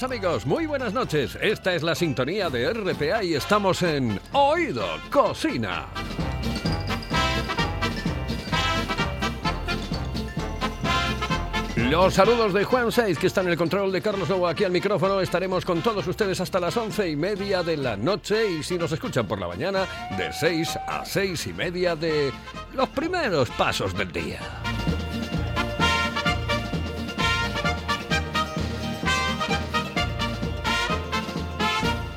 Amigos, muy buenas noches. Esta es la sintonía de RPA y estamos en Oído Cocina. Los saludos de Juan Saiz, que está en el control de Carlos Novo aquí al micrófono. Estaremos con todos ustedes hasta las once y media de la noche y si nos escuchan por la mañana, de seis a seis y media de los primeros pasos del día.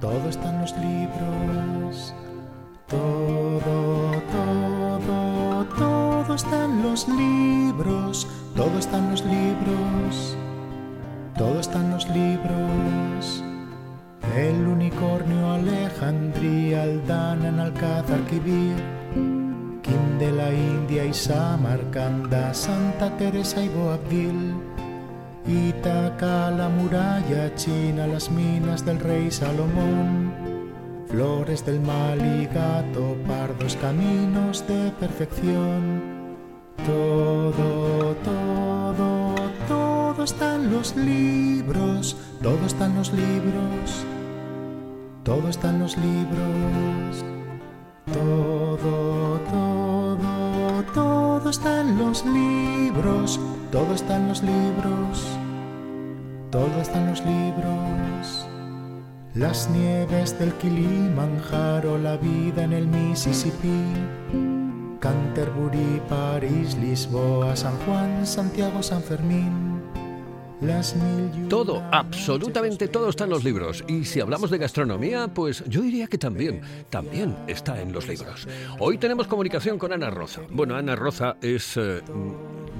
todo está en los libros, todo, todo, todo está en los libros, todo está en los libros, todo está en los libros. El unicornio Alejandría, Aldana Alcázar, Quibir, Kim de la India y Samarcanda, Santa Teresa y Boabdil. Ítaca, la muralla china, las minas del rey Salomón, flores del mal y gato, pardos caminos de perfección. Todo, todo, todo está en los libros, todo está en los libros, todo está en los libros. Todo, todo, todo está los libros, todo está los libros, todo está en los libros. Las nieves del Kilimanjaro, la vida en el Mississippi, Canterbury, París, Lisboa, San Juan, Santiago, San Fermín. Las mil Todo, absolutamente todo está en los libros. Y si hablamos de gastronomía, pues yo diría que también, también está en los libros. Hoy tenemos comunicación con Ana Roza. Bueno, Ana Roza es, eh,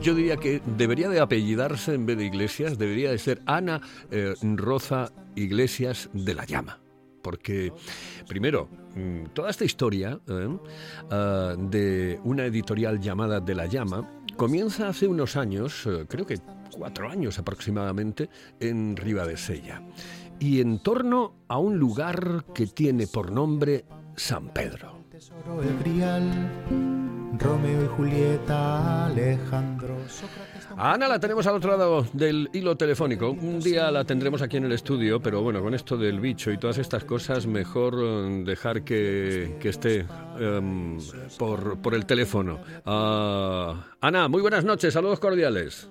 yo diría que debería de apellidarse en vez de Iglesias, debería de ser Ana eh, Roza Iglesias de la Llama. Porque, primero, mm, toda esta historia eh, ah, de una editorial llamada De la Llama comienza hace unos años, eh, creo que cuatro años aproximadamente, en Ribadesella. Y en torno a un lugar que tiene por nombre San Pedro. Tesoro Romeo y Julieta, Alejandro, A Ana la tenemos al otro lado del hilo telefónico. Un día la tendremos aquí en el estudio, pero bueno, con esto del bicho y todas estas cosas, mejor eh, dejar que, que esté em, por, por el teléfono. Ah, Ana, muy buenas noches, saludos cordiales.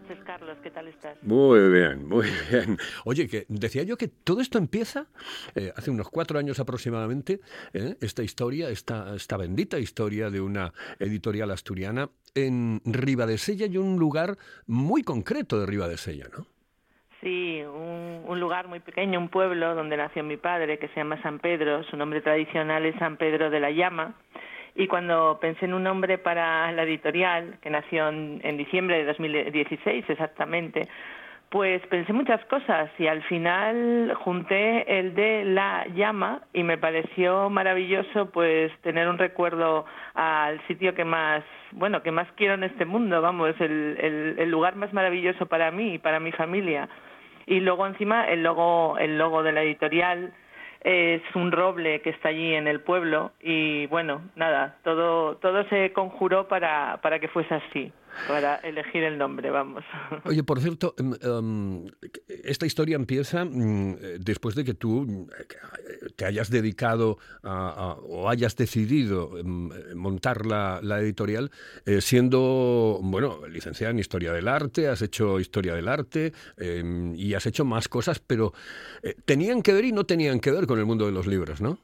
Noches, Carlos. ¿Qué tal estás? Muy bien, muy bien. Oye, que decía yo que todo esto empieza eh, hace unos cuatro años aproximadamente, ¿eh? esta historia, esta, esta bendita historia de una editorial asturiana en Ribadesella y un lugar muy concreto de Ribadesella, ¿no? Sí, un, un lugar muy pequeño, un pueblo donde nació mi padre, que se llama San Pedro. Su nombre tradicional es San Pedro de la Llama. Y cuando pensé en un nombre para la editorial, que nació en, en diciembre de 2016 exactamente, Pues pensé muchas cosas y al final junté el de la llama y me pareció maravilloso pues tener un recuerdo al sitio que más, bueno, que más quiero en este mundo, vamos, el, el, el lugar más maravilloso para mí y para mi familia. Y luego encima el logo, el logo de la editorial es un roble que está allí en el pueblo y bueno, nada, todo, todo se conjuró para, para que fuese así para elegir el nombre, vamos. Oye, por cierto, em, em, esta historia empieza mm, después de que tú mm, te hayas dedicado o hayas decidido em, montar la, editorial eh, siendo, bueno, licenciada en Historia del Arte, has hecho Historia del Arte y has hecho más cosas, pero eh, tenían que ver y no tenían que ver con el mundo de los libros, ¿no?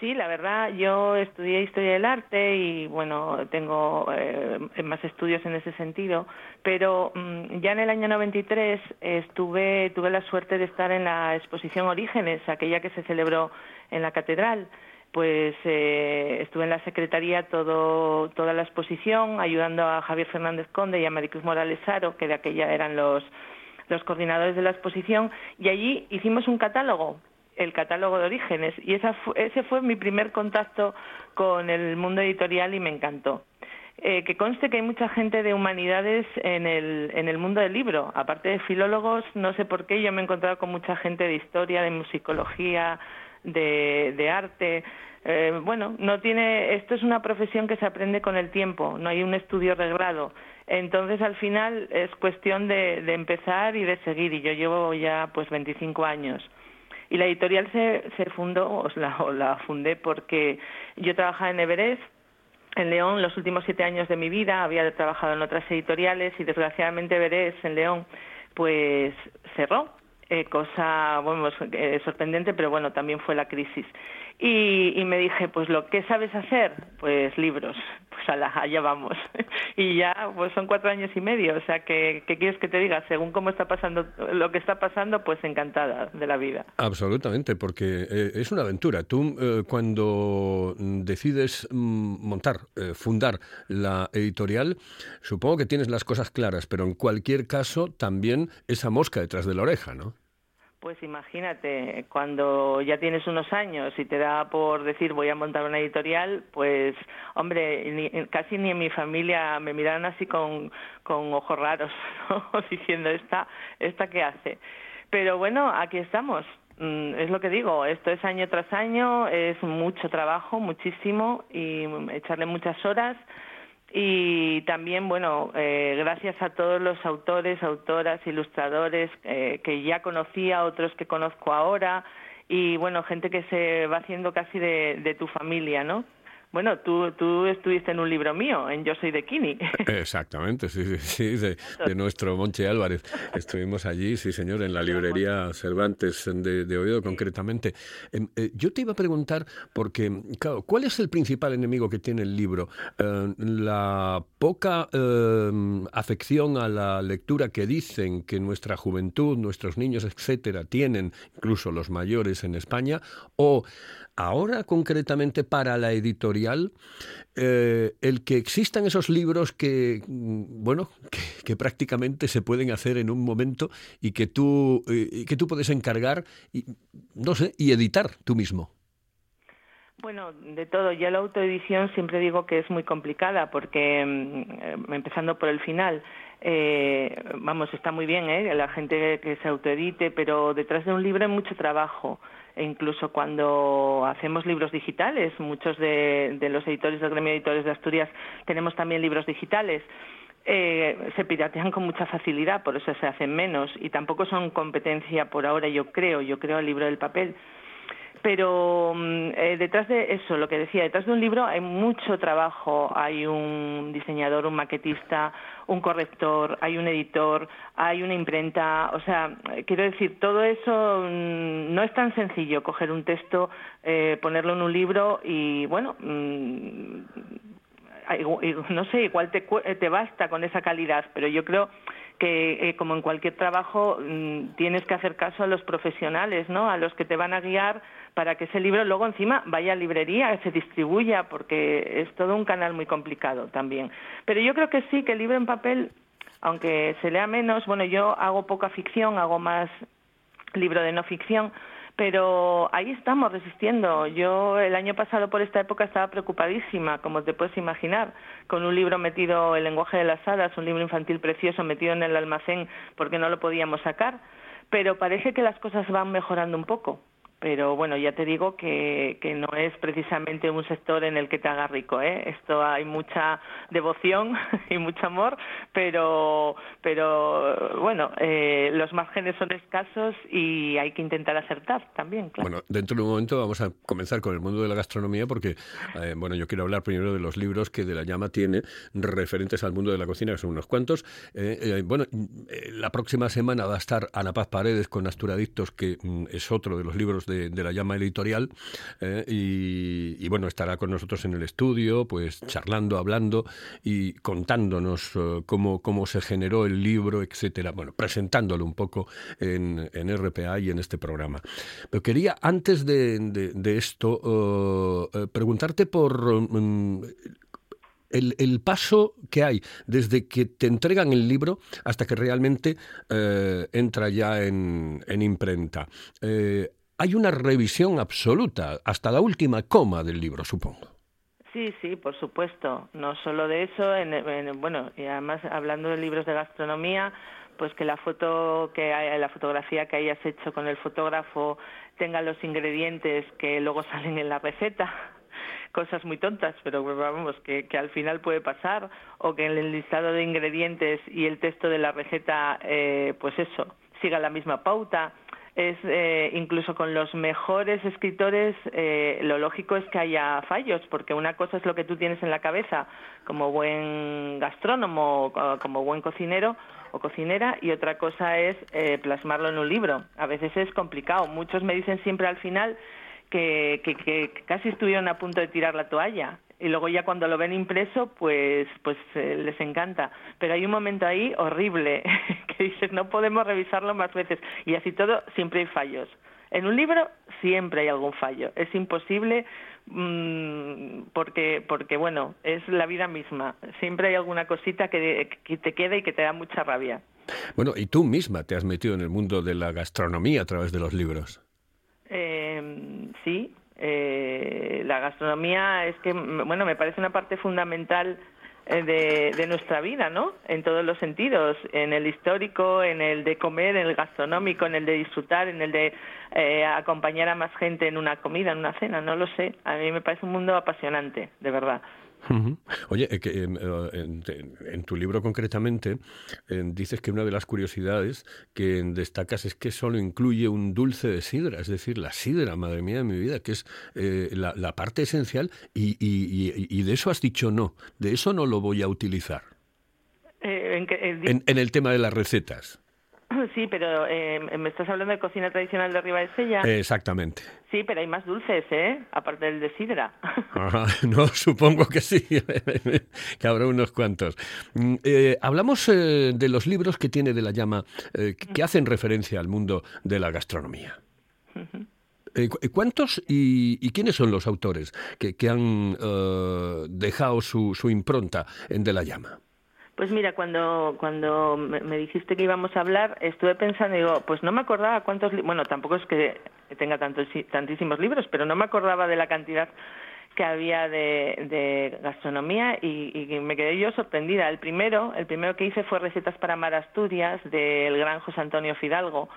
Sí, la verdad, yo estudié historia del arte y bueno, tengo eh, más estudios en ese sentido, pero mm, ya en el año 93 estuve, tuve la suerte de estar en la exposición Orígenes, aquella que se celebró en la catedral. Pues eh, estuve en la secretaría todo, toda la exposición, ayudando a Javier Fernández Conde y a Maricruz Morales Saro, que de aquella eran los, los coordinadores de la exposición, y allí hicimos un catálogo el catálogo de orígenes y esa ese fue mi primer contacto con el mundo editorial y me encantó. Eh, que conste que hay mucha gente de humanidades en el, en el mundo del libro. Aparte de filólogos, no sé por qué, yo me he encontrado con mucha gente de historia, de musicología, de, arte. Eh, bueno, no tiene, esto es una profesión que se aprende con el tiempo, no hay un estudio regrado. Entonces, al final es cuestión de, de empezar y de seguir. Y yo llevo ya pues 25 años. Y la editorial se, fundó, o la, fundé porque yo trabajaba en Everest, en León, los últimos siete años de mi vida, había trabajado en otras editoriales y desgraciadamente Everest en León, pues cerró. Eh, cosa, bueno, eh, sorprendente, pero bueno, también fue la crisis. Y, me dije, pues lo que sabes hacer, pues libros, pues allá vamos. y ya, pues son cuatro años y medio, o sea, que, ¿qué quieres que te diga? Según cómo está pasando, lo que está pasando, pues encantada de la vida. Absolutamente, porque eh, es una aventura. Tú eh, cuando decides mm, montar, eh, fundar la editorial, supongo que tienes las cosas claras, pero en cualquier caso también esa mosca detrás de la oreja, ¿no? Pues imagínate, cuando ya tienes unos años y te da por decir voy a montar una editorial, pues hombre, casi ni en mi familia me miran así con, con ojos raros, diciendo esta, esta qué hace. Pero bueno, aquí estamos. Mm, es lo que digo, esto es año tras año, es mucho trabajo, muchísimo y echarle muchas horas y también, bueno, eh, gracias a todos los autores, autoras, ilustradores eh, que ya conocía, otros que conozco ahora, y bueno, gente que se va haciendo casi de, de tu familia, ¿no? Bueno, tú, tú estuviste en un libro mío, en Yo soy de Kini. Exactamente, sí, sí, sí de, nuestro Monche Álvarez. Estuvimos allí, sí, señor, en la librería Cervantes de, de Oviedo, concretamente. Em, eh, yo te iba a preguntar, porque, claro, ¿cuál es el principal enemigo que tiene el libro? Eh, la poca em, afección a la lectura que dicen que nuestra juventud, nuestros niños, etcétera, tienen, incluso los mayores en España, o ahora concretamente para la editorial, eh, el que existan esos libros que, mm, bueno, que, prácticamente se pueden hacer en un momento y que tú, eh, que tú puedes encargar, y, no sé, y editar tú mismo. Bueno, de todo. Ya la autoedición siempre digo que es muy complicada porque, mm, empezando por el final, eh, vamos, está muy bien, ¿eh? La gente que se autoedite, pero detrás de un libro hay mucho trabajo e incluso cuando hacemos libros digitales, muchos de, los editores del gremio de editores de Asturias tenemos también libros digitales. Eh, se piratean con mucha facilidad, por eso se hacen menos y tampoco son competencia por ahora, yo creo, yo creo el libro del papel pero mm, eh, detrás de eso, lo que decía, detrás de un libro hay mucho trabajo. Hay un diseñador, un maquetista, un corrector, hay un editor, hay una imprenta. O sea, quiero decir, todo eso mm, no es tan sencillo coger un texto, eh, ponerlo en un libro y, bueno, mm, no sé, igual te, te basta con esa calidad, pero yo creo que eh, como en cualquier trabajo tienes que hacer caso a los profesionales, ¿no? A los que te van a guiar para que ese libro luego encima vaya a librería, se distribuya, porque es todo un canal muy complicado también. Pero yo creo que sí, que el libro en papel aunque se lea menos, bueno, yo hago poca ficción, hago más libro de no ficción, pero ahí estamos resistiendo. Yo el año pasado por esta época estaba preocupadísima, como te puedes imaginar, con un libro metido, El lenguaje de las hadas, un libro infantil precioso metido en el almacén porque no lo podíamos sacar, pero parece que las cosas van mejorando un poco pero bueno, ya te digo que, que, no es precisamente un sector en el que te haga rico, ¿eh? Esto hay mucha devoción y mucho amor, pero, pero bueno, eh, los márgenes son escasos y hay que intentar acertar también, claro. Bueno, dentro de un momento vamos a comenzar con el mundo de la gastronomía porque, eh, bueno, yo quiero hablar primero de los libros que De la Llama tiene referentes al mundo de la cocina, que son unos cuantos. Eh, eh bueno, la próxima semana va a estar Ana Paz Paredes con Asturadictos, que mm, es otro de los libros de, la llama editorial eh, y, bueno, estará con nosotros en el estudio, pues charlando, hablando y contándonos eh, cómo, cómo se generó el libro, etcétera. Bueno, presentándolo un poco en, en RPA y en este programa. Pero quería, antes de, de, esto, eh, preguntarte por... Mm, el, el, paso que hay desde que te entregan el libro hasta que realmente entra ya en, en imprenta. Hay una revisión absoluta, hasta la última coma del libro, supongo. Sí, sí, por supuesto. No solo de eso, en, bueno, y además hablando de libros de gastronomía, pues que la foto que hay, la fotografía que hayas hecho con el fotógrafo tenga los ingredientes que luego salen en la receta cosas muy tontas, pero vamos, que, que, al final puede pasar, o que en el listado de ingredientes y el texto de la receta, eh, pues eso, siga la misma pauta es eh, incluso con los mejores escritores eh, lo lógico es que haya fallos porque una cosa es lo que tú tienes en la cabeza como buen gastrónomo como buen cocinero o cocinera y otra cosa es eh, plasmarlo en un libro. A veces es complicado. Muchos me dicen siempre al final que, que, que casi estuvieron a punto de tirar la toalla y luego ya cuando lo ven impreso pues pues eh, les encanta. Pero hay un momento ahí horrible que dices no podemos revisarlo más veces y así todo siempre hay fallos. En un libro siempre hay algún fallo. Es imposible mmm, porque porque bueno es la vida misma. Siempre hay alguna cosita que, que te queda y que te da mucha rabia. Bueno y tú misma te has metido en el mundo de la gastronomía a través de los libros eh, sí eh, la gastronomía es que, bueno, me parece una parte fundamental eh, de, de, nuestra vida, ¿no? En todos los sentidos, en el histórico, en el de comer, en el gastronómico, en el de disfrutar, en el de eh, acompañar a más gente en una comida, en una cena, no lo sé. A mí me parece un mundo apasionante, de verdad. Oye, eh, que, eh, en, tu libro concretamente dices que una de las curiosidades que destacas es que solo incluye un dulce de sidra, es decir, la sidra, madre mía de mi vida, que es eh, la, parte esencial y, y, de eso has dicho no, de eso no lo voy a utilizar. ¿en, en el tema de las recetas. Sí, pero eh, me estás hablando de cocina tradicional de Riva de Sella. Exactamente. Sí, pero hay más dulces, ¿eh? Aparte del de sidra. no, supongo que sí, que habrá unos cuantos. Mm, eh, hablamos eh, de los libros que tiene de la llama, que hacen referencia al mundo de la gastronomía. ¿Cuántos y, quiénes son los autores que, que han dejado su, su impronta en De la Llama? Pues mira, cuando, cuando me dijiste que íbamos a hablar, estuve pensando, digo, pues no me acordaba cuántos, bueno, tampoco es que tenga tantos, tantísimos libros, pero no me acordaba de la cantidad que había de, gastronomía y, me quedé yo sorprendida. El primero, el primero que hice fue Recetas para Mar Asturias del gran José Antonio Fidalgo,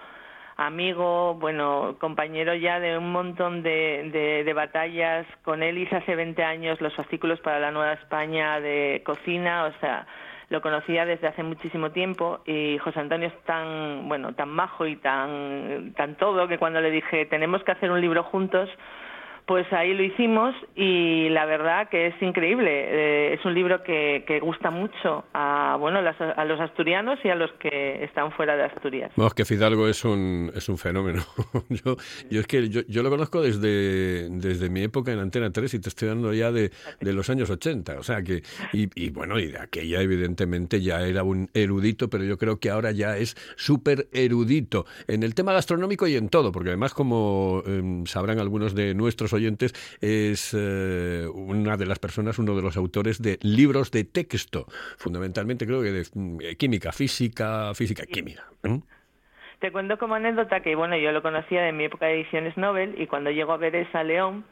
amigo, bueno, compañero ya de un montón de, de, de, batallas. Con él hice hace 20 años los artículos para la Nueva España de cocina, o sea, lo conocía desde hace muchísimo tiempo y José Antonio es tan, bueno, tan majo y tan, tan todo que cuando le dije tenemos que hacer un libro juntos, pues ahí lo hicimos y la verdad que es increíble. Eh, es un libro que, que, gusta mucho a bueno a los asturianos y a los que están fuera de Asturias. Es que Fidalgo es un, es un fenómeno. yo, yo es que yo, lo conozco desde, desde mi época en Antena 3 y te estoy dando ya de, de los años 80. O sea que, y, y, bueno, y de aquella evidentemente ya era un erudito, pero yo creo que ahora ya es súper erudito en el tema gastronómico y en todo, porque además como eh, sabrán algunos de nuestros nuestros oyentes, es eh, una de las personas, uno de los autores de libros de texto, fundamentalmente creo que de mm, química, física, física, química. ¿eh? Te cuento como anécdota que, bueno, yo lo conocía de mi época de ediciones Nobel y cuando llego a ver esa León,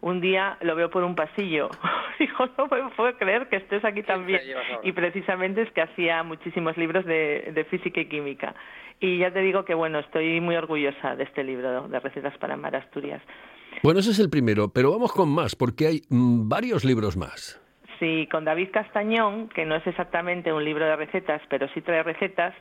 un día lo veo por un pasillo. Dijo, no me puedo creer que estés aquí también. Y precisamente es que hacía muchísimos libros de, de, física y química. Y ya te digo que, bueno, estoy muy orgullosa de este libro de recetas para Mar Asturias. Bueno, ese es el primero, pero vamos con más, porque hay mm, varios libros más. Sí, con David Castañón, que no es exactamente un libro de recetas, pero sí trae recetas.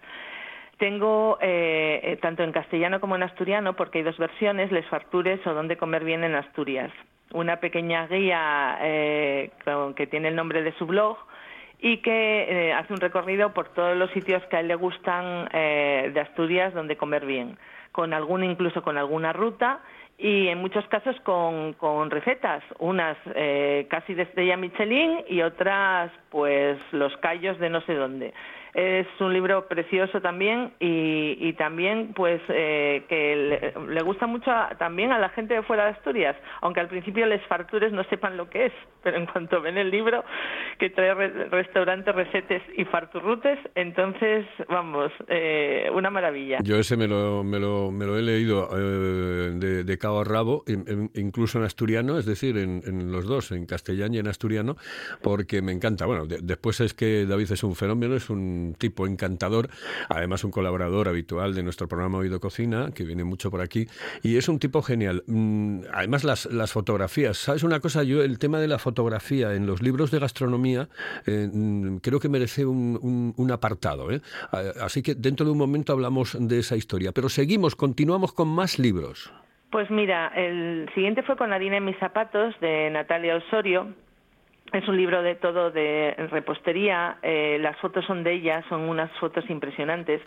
Tengo eh, eh, tanto en castellano como en asturiano, porque hay dos versiones, Les Fartures o Dónde comer bien en Asturias. Una pequeña guía eh, que tiene el nombre de su blog y que hace un recorrido por todos los sitios que a él le gustan de Asturias donde comer bien, con algún incluso con alguna ruta y en muchos casos con, con recetas, unas casi de estrella Michelin y otras pues los callos de no sé dónde. Es un libro precioso también y, y también pues eh, que le, gusta mucho también a la gente de fuera de Asturias, aunque al principio les fartures no sepan lo que es, pero en cuanto ven el libro que trae restaurantes, recetes y farturrutes, entonces vamos, eh, una maravilla. Yo ese me lo, me lo, me lo he leído eh, de, de, cabo a rabo, incluso en asturiano, es decir, en, en, los dos, en castellano y en asturiano, porque me encanta. Bueno, después es que David es un fenómeno, es un tipo encantador, además un colaborador habitual de nuestro programa Oído Cocina, que viene mucho por aquí, y es un tipo genial. Mm, además, las, las fotografías, ¿sabes una cosa? Yo, el tema de la fotografía en los libros de gastronomía, eh, mm, creo que merece un, un, apartado. ¿eh? Así que dentro de un momento hablamos de esa historia. Pero seguimos, continuamos con más libros. Pues mira, el siguiente fue con Harina en mis zapatos de Natalia Osorio, es un libro de todo de repostería, eh, las fotos son de ella, son unas fotos impresionantes.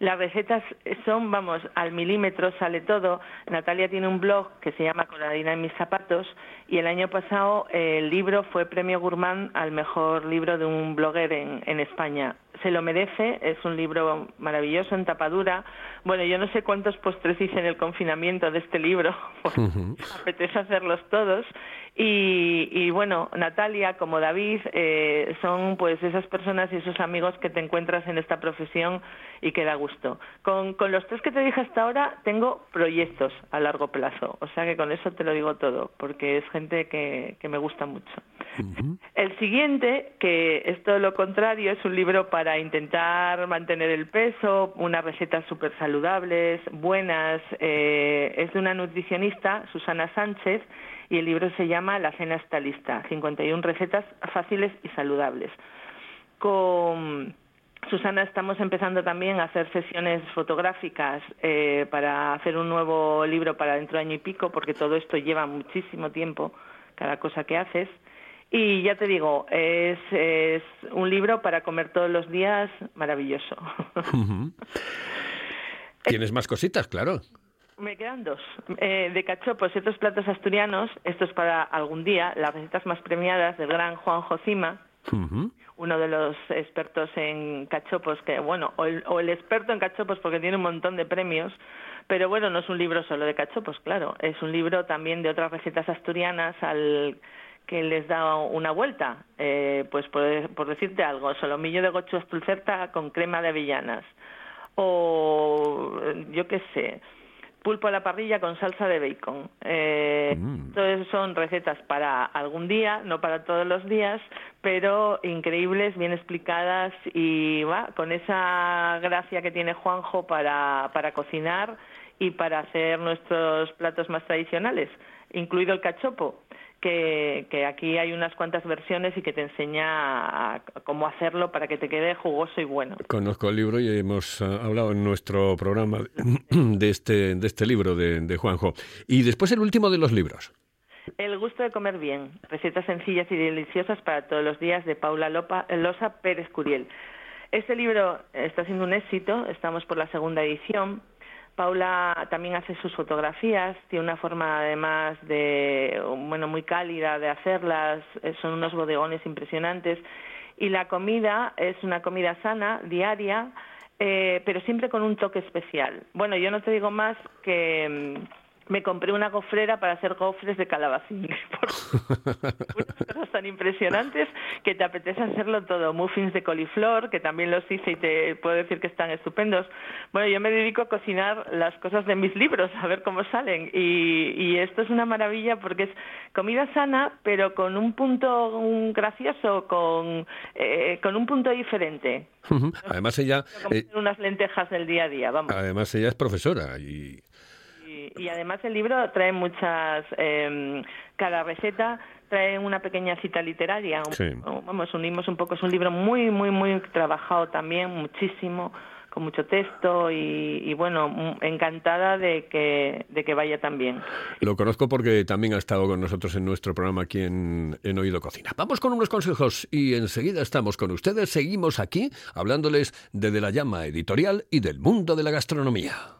Las recetas son, vamos, al milímetro sale todo. Natalia tiene un blog que se llama Coladina en mis zapatos y el año pasado eh, el libro fue premio Gourmand al mejor libro de un blogger en, en España. Se lo merece, es un libro maravilloso en tapadura. Bueno, yo no sé cuántos postres hice en el confinamiento de este libro, apetece hacerlos todos. Y, y, bueno, Natalia como David eh, son pues esas personas y esos amigos que te encuentras en esta profesión y que da gusto. Con, con los tres que te dije hasta ahora tengo proyectos a largo plazo, o sea que con eso te lo digo todo, porque es gente que, que me gusta mucho. El siguiente, que es todo lo contrario, es un libro para intentar mantener el peso, unas recetas súper saludables, buenas, eh, es de una nutricionista, Susana Sánchez, y el libro se llama La cena está lista, 51 recetas fáciles y saludables. Con Susana estamos empezando también a hacer sesiones fotográficas eh, para hacer un nuevo libro para dentro de año y pico, porque todo esto lleva muchísimo tiempo, cada cosa que haces. Y ya te digo, es, es un libro para comer todos los días maravilloso. Tienes más cositas, claro. Me quedan dos. Eh, de cachopos y otros platos asturianos, esto es para algún día, las recetas más premiadas del gran Juan Jocima, uno de los expertos en cachopos, que bueno, o el, o el, experto en cachopos porque tiene un montón de premios, pero bueno, no es un libro solo de cachopos, claro, es un libro también de otras recetas asturianas al que les da una vuelta, eh, pues por, por, decirte algo, solomillo de gochu astulcerta con crema de avellanas, o yo qué sé, pulpo a la parrilla con salsa de bacon. Eh, mm. Entonces son recetas para algún día, no para todos los días, pero increíbles, bien explicadas y va, con esa gracia que tiene Juanjo para, para cocinar y para hacer nuestros platos más tradicionales, incluido el cachopo que, que, aquí hay unas cuantas versiones y que te enseña a, cómo hacerlo para que te quede jugoso y bueno. Conozco el libro y hemos uh, hablado en nuestro programa de este, de este libro de, de, Juanjo. Y después el último de los libros. El gusto de comer bien. Recetas sencillas y deliciosas para todos los días de Paula Lopa, Losa Pérez Curiel. Este libro está siendo un éxito, estamos por la segunda edición Paula también hace sus fotografías, tiene una forma además de, bueno, muy cálida de hacerlas, eh, son unos bodegones impresionantes. Y la comida es una comida sana, diaria, eh, pero siempre con un toque especial. Bueno, yo no te digo más que, me compré una gofrera para hacer gofres de calabacín. Unas cosas tan impresionantes que te apetece hacerlo todo. Muffins de coliflor, que también los hice y te puedo decir que están estupendos. Bueno, yo me dedico a cocinar las cosas de mis libros, a ver cómo salen. Y, y esto es una maravilla porque es comida sana, pero con un punto un gracioso, con, eh, con un punto diferente. Además ella, Como eh, unas lentejas del día a día, vamos. además ella es profesora y Y, y además el libro trae muchas, eh, cada receta trae una pequeña cita literaria. Sí. Vamos, unimos un poco, es un libro muy, muy, muy trabajado también, muchísimo, con mucho texto y, y bueno, encantada de que, de que vaya tan bien. Lo conozco porque también ha estado con nosotros en nuestro programa aquí en, en Oído Cocina. Vamos con unos consejos y enseguida estamos con ustedes. Seguimos aquí hablándoles de De la Llama Editorial y del mundo de la gastronomía.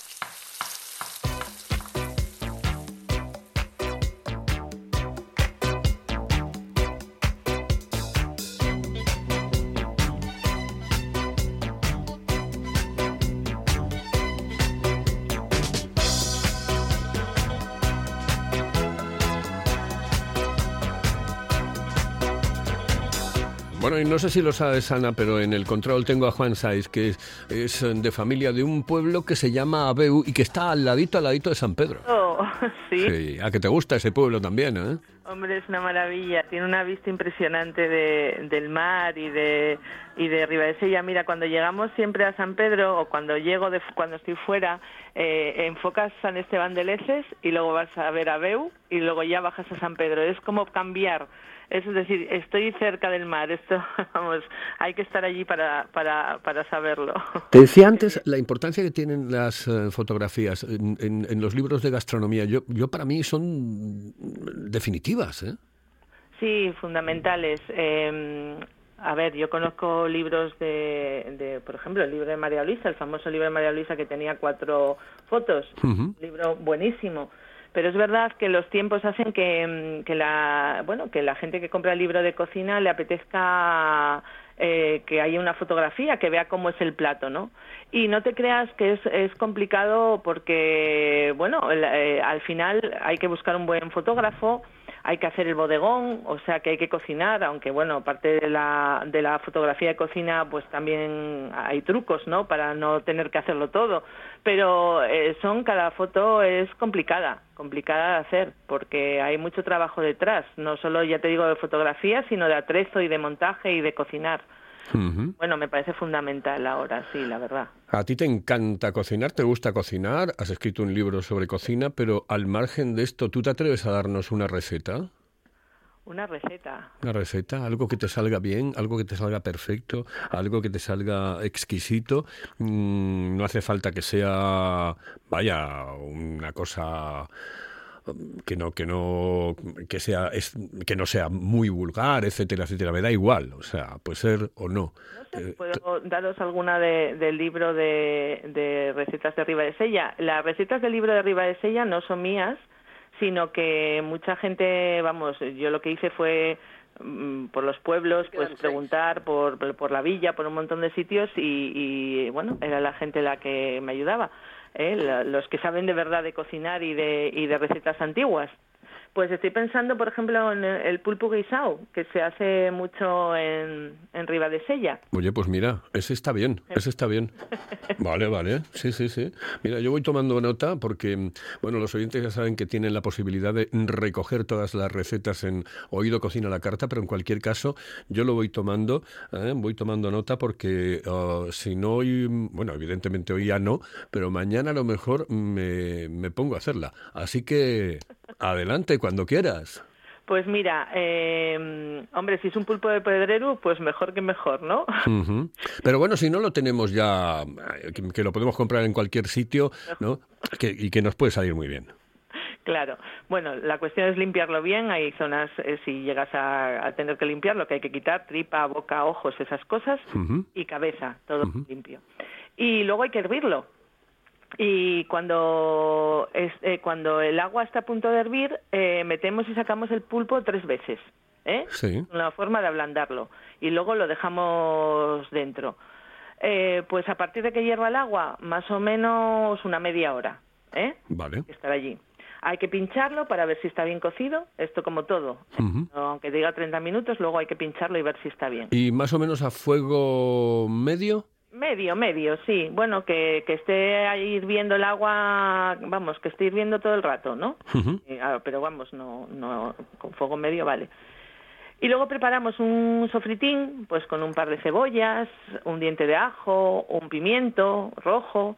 Bueno, y no sé si lo sabes, Ana, pero en el control tengo a Juan Saiz, que es, es, de familia de un pueblo que se llama Abeu y que está al ladito, al ladito de San Pedro. Oh, sí. Sí, a que te gusta ese pueblo también, ¿eh? Hombre, es una maravilla. Tiene una vista impresionante de, del mar y de y de Ribadesella. Mira, cuando llegamos siempre a San Pedro o cuando llego, de, cuando estoy fuera, eh, enfocas San Esteban de Leces y luego vas a ver a Beu y luego ya bajas a San Pedro. Es como cambiar. Es decir, estoy cerca del mar. Esto, vamos, hay que estar allí para, para, para saberlo. Te decía antes la importancia que tienen las eh, fotografías en, en- en los libros de gastronomía. Yo, yo para mí son definitivas, ¿eh? Sí, fundamentales. Eh, a ver, yo conozco libros de, de, por ejemplo, el libro de María Luisa, el famoso libro de María Luisa que tenía cuatro fotos, un libro buenísimo. Pero es verdad que los tiempos hacen que, mm, que la, bueno, que la gente que compra el libro de cocina le apetezca eh, que haya una fotografía, que vea cómo es el plato, ¿no? Y no te creas que es, es complicado porque, bueno, eh, al final hay que buscar un buen fotógrafo, hay que hacer el bodegón, o sea que hay que cocinar, aunque bueno, aparte de la, de la fotografía de cocina, pues también hay trucos, ¿no? Para no tener que hacerlo todo. Pero eh, son, cada foto es complicada, complicada de hacer, porque hay mucho trabajo detrás, no solo, ya te digo, de fotografía, sino de atrezo y de montaje y de cocinar. Bueno, me parece fundamental ahora, sí, la verdad. A ti te encanta cocinar, te gusta cocinar, has escrito un libro sobre cocina, pero al margen de esto, ¿tú te atreves a darnos una receta? Una receta. Una receta, algo que te salga bien, algo que te salga perfecto, algo que te salga exquisito. Mm, no hace falta que sea, vaya, una cosa que no que no que sea es- que no sea muy vulgar, etcétera, etcétera. Me da igual, o sea, puede ser o no. No sé, Eh, ¿Puedo daros alguna de- del libro de, de recetas de Ribadesella? Las recetas del libro de Ribadesella no son mías, sino que mucha gente, vamos, yo lo que hice fue mm, por los pueblos, pues preguntar por, por la villa, por un montón de sitios y, y, bueno, era la gente la que me ayudaba, ¿eh? Los que saben de verdad de cocinar y de, y de recetas antiguas. Pues estoy pensando, por ejemplo, en el pulpo guisao, que se hace mucho en, en Ribadesella. Oye, pues mira, ese está bien, ese está bien. Vale, vale, sí, sí, sí. Mira, yo voy tomando nota porque, bueno, los oyentes ya saben que tienen la posibilidad de recoger todas las recetas en Oído Cocina la Carta, pero en cualquier caso yo lo voy tomando, ¿eh? voy tomando nota porque ah, si no hoy, bueno, evidentemente hoy ya no, pero mañana a lo mejor me, me pongo a hacerla. Así que adelante cuando quieras. Pues mira, eh, hombre, si es un pulpo de pedrero, pues mejor que mejor, ¿no? Pero bueno, si no lo tenemos ya, eh, que, que lo podemos comprar en cualquier sitio, ¿no? Que- y que nos puede salir muy bien. Claro. Bueno, la cuestión es limpiarlo bien. Hay zonas, eh, si llegas a, a tener que limpiarlo, que hay que quitar, tripa, boca, ojos, esas cosas, y cabeza, todo limpio. Y luego hay que hervirlo. Y cuando, es- eh, cuando el agua está a punto de hervir, eh, metemos y sacamos el pulpo tres veces. ¿eh? Sí. Una forma de ablandarlo. Y luego lo dejamos dentro. Eh, pues a partir de que hierva el agua, más o menos una media hora. ¿eh? Vale. estar allí. Hay que pincharlo para ver si está bien cocido, esto como todo. Ujú. Aunque diga 30 minutos, luego hay que pincharlo y ver si está bien. ¿Y más o menos a fuego medio? Medio, medio, sí. Bueno, que, que esté ahí hirviendo el agua, vamos, que esté hirviendo todo el rato, ¿no? Eh, ah, pero vamos, no, no, con fuego medio vale. Y luego preparamos un sofritín, pues con un par de cebollas, un diente de ajo, un pimiento rojo.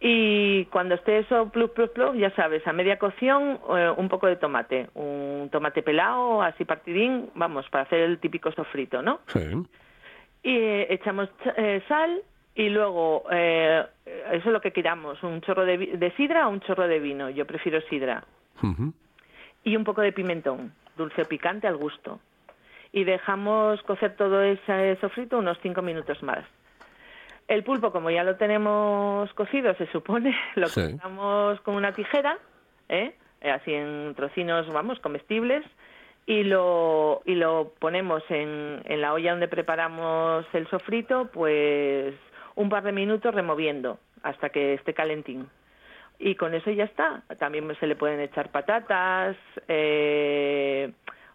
Y cuando esté eso, pluf, pluf, pluf, ya sabes, a media cocción, eh, un poco de tomate. Un tomate pelado, así partidín, vamos, para hacer el típico sofrito, ¿no? Sí. Y eh, echamos ch- eh, sal y luego eh, eso es lo que queramos un chorro de, de sidra o un chorro de vino. Yo prefiero sidra. Y un poco de pimentón dulce o picante al gusto. Y dejamos cocer todo ese sofrito unos cinco minutos más. El pulpo como ya lo tenemos cocido se supone lo Sí. cortamos con una tijera. Eh, así en trocinos vamos comestibles y lo, y lo ponemos en, en la olla donde preparamos el sofrito, pues un par de minutos removiendo hasta que esté calentín. Y con eso ya está. También se le pueden echar patatas, eh,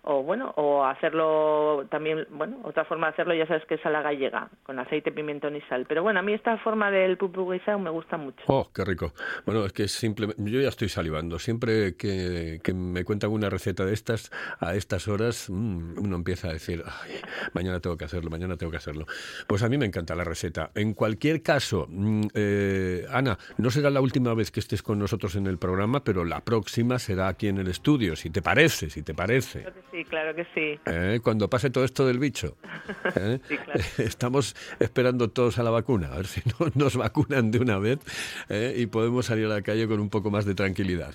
o bueno, o hacerlo también, bueno, otra forma de hacerlo ya sabes que es a la gallega, con aceite, pimentón y sal. Pero bueno, a mí esta forma del pupu guisado me gusta mucho. Oh, qué rico. Bueno, es que simplemente yo ya estoy salivando. Siempre que, que me cuentan una receta de estas a estas horas, mm, uno empieza a decir, "Ay, mañana tengo que hacerlo, mañana tengo que hacerlo. Pues a mí me encanta la receta. En cualquier caso, mm, eh, Ana, no será la última vez que estés con nosotros en el programa, pero la próxima será aquí en el estudio, si te parece, si te parece. Que sí, claro que sí. ¿Eh? Cuando pase todo esto del bicho. ¿eh? Sí, claro. Estamos esperando todos a la vacuna, a ver si no nos vacunan de una vez ¿eh? y podemos salir a la calle con un poco más de tranquilidad.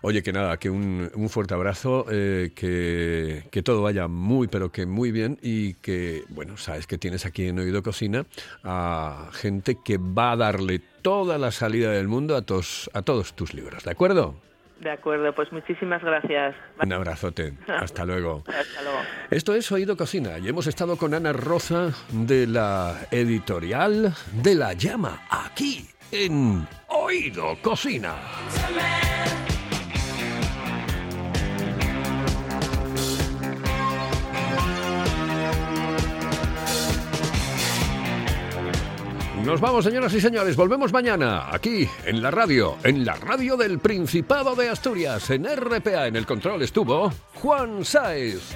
Oye, que nada, que un, un fuerte abrazo, eh, que, que todo vaya muy, pero que muy bien y que, bueno, sabes que tienes aquí en Oído Cocina a gente que va a darle toda la salida del mundo a, tos- a todos tus libros, ¿de acuerdo? De acuerdo, pues muchísimas gracias. Un abrazote, hasta luego. Hasta luego. Esto es Oído Cocina y hemos estado con Ana Roza de la editorial de La Llama, aquí en Oído Cocina. Nos vamos, señoras y señores. Volvemos mañana, aquí, en la radio, en la radio del Principado de Asturias, en RPA. En el control estuvo Juan Sáez.